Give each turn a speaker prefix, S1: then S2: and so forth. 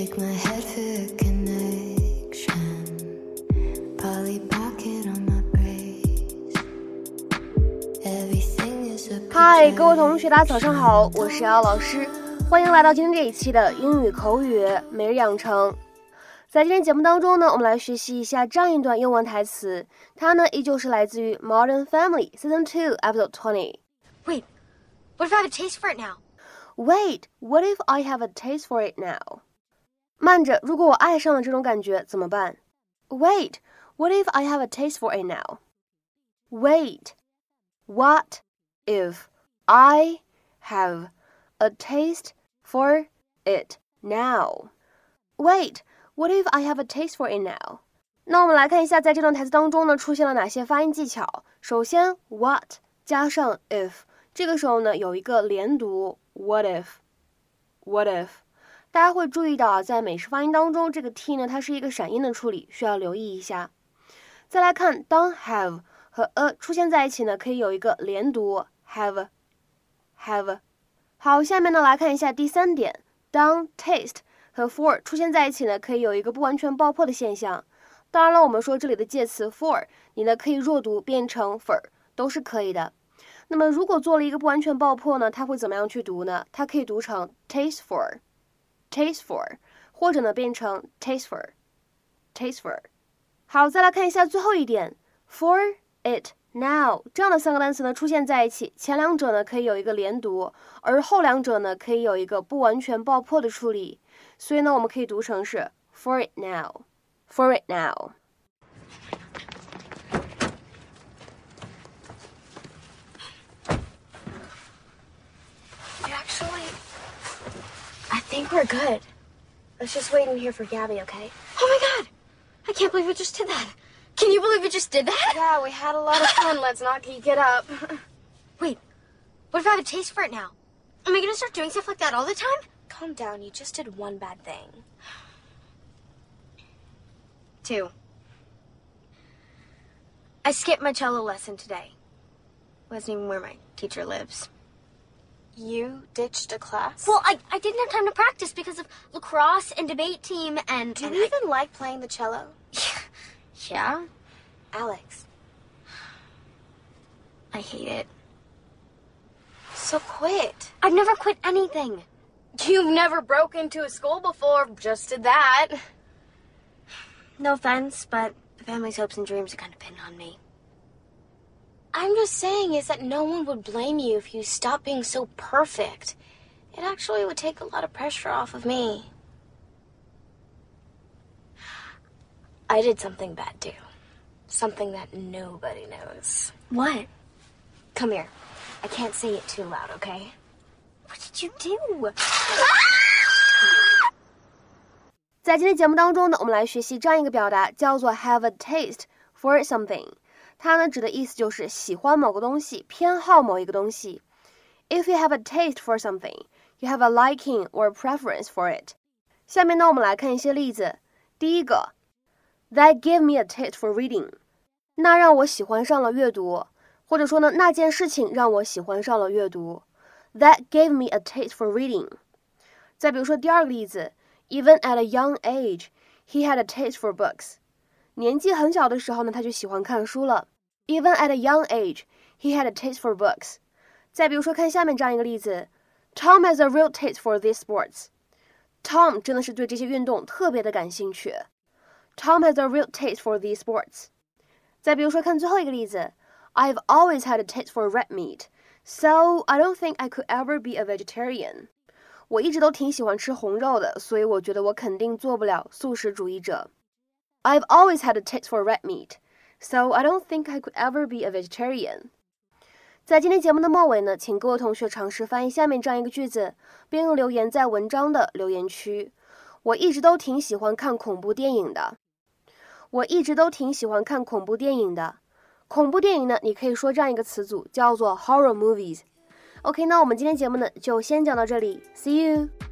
S1: Shake my head for connection. Polly pocket on my brace. Everything is a
S2: 嗨，各位同学，大家早上好，我是姚老师，欢迎来到今天这一期的英语口语每日养成。在今天节目当中呢，我们来学习一下这样一段英文台词，它呢依旧是来自于《Modern Family》Season Two Episode Twenty。
S3: Wait, what if I have a taste for it now?
S2: Wait, what if I have a taste for it now? 慢着，如果我爱上了这种感觉怎么办？Wait, what if I have a taste for it now? Wait, what if I have a taste for it now? Wait, what if I have a taste for it now? 那我们来看一下，在这段台词当中呢，出现了哪些发音技巧。首先，what 加上 if，这个时候呢有一个连读，what if，what if。 大家会注意到啊，在美式发音当中，这个 t 呢它是一个闪音的处理，需要留意一下。再来看，当 have 和 a 出现在一起呢，可以有一个连读，have，have。好，下面呢来看一下第三点，当 taste 和 for 出现在一起呢，可以有一个不完全爆破的现象。当然了，我们说这里的介词 for，你呢可以弱读变成 for，都是可以的。那么如果做了一个不完全爆破呢，它会怎么样去读呢？它可以读成 taste for Taste for，或者呢变成 taste for，taste for。好，再来看一下最后一点，for it now 这样的三个单词呢出现在一起，前两者呢可以有一个连读，而后两者呢可以有一个不完全爆破的处理，所以呢我们可以读成是 for it now，for it now。
S3: Think we're good. Let's just wait in here for Gabby, okay? Oh my god! I can't believe we just did that. Can you believe we just did that?
S4: Yeah, we had a lot of fun. Let's not geek it up.
S3: Wait, what if I have a taste for it now? Am I gonna start doing stuff like that all the time?
S4: Calm down. You just did one bad thing.
S3: Two. I skipped my cello lesson today. Wasn't even where my teacher lives.
S4: You ditched a class?
S3: Well, I, I didn't have time to practice because of lacrosse and debate team and.
S4: do
S3: and
S4: you
S3: I-
S4: even like playing the cello?
S3: yeah,
S4: Alex,
S3: I hate it.
S4: so quit.
S3: I've never quit anything.
S4: You've never broke into a school before. Just did that.
S3: No offense, but the family's hopes and dreams are kind of pinned on me.
S4: I'm just saying is that no one would blame you if you stopped being so perfect. It actually would take a lot of pressure off of me. I did something bad too. Something that nobody knows.
S3: What?
S4: Come here. I can't say it too loud, okay?
S3: What did you do?
S2: 在今天节目当中呢，我们来学习这样一个表达，叫做 have a taste for something。 它呢指的意思就是喜欢某个东西，偏好某一个东西。If you have a taste for something, you have a liking or preference for it。下面呢，我们来看一些例子。第一个，That gave me a taste for reading。那让我喜欢上了阅读，或者说呢，那件事情让我喜欢上了阅读。That gave me a taste for reading。再比如说第二个例子。Even at a young age, he had a taste for books. 年纪很小的时候呢，他就喜欢看书了。Even at a young age, he had a taste for books. 再比如说，看下面这样一个例子：Tom has a real taste for these sports. Tom 真的是对这些运动特别的感兴趣。Tom has a real taste for these sports. 再比如说，看最后一个例子：I've always had a taste for red meat, so I don't think I could ever be a vegetarian. 我一直都挺喜欢吃红肉的，所以我觉得我肯定做不了素食主义者。 I've always had a taste for red meat, so I don't think I could ever be a vegetarian. 在今天节目的末尾呢，请各位同学尝试翻译下面这样一个句子，并留言在文章的留言区。我一直都挺喜欢看恐怖电影的。我一直都挺喜欢看恐怖电影的。恐怖电影呢，你可以说这样一个词组叫做 horror movies。OK，那我们今天节目呢就先讲到这里，See you。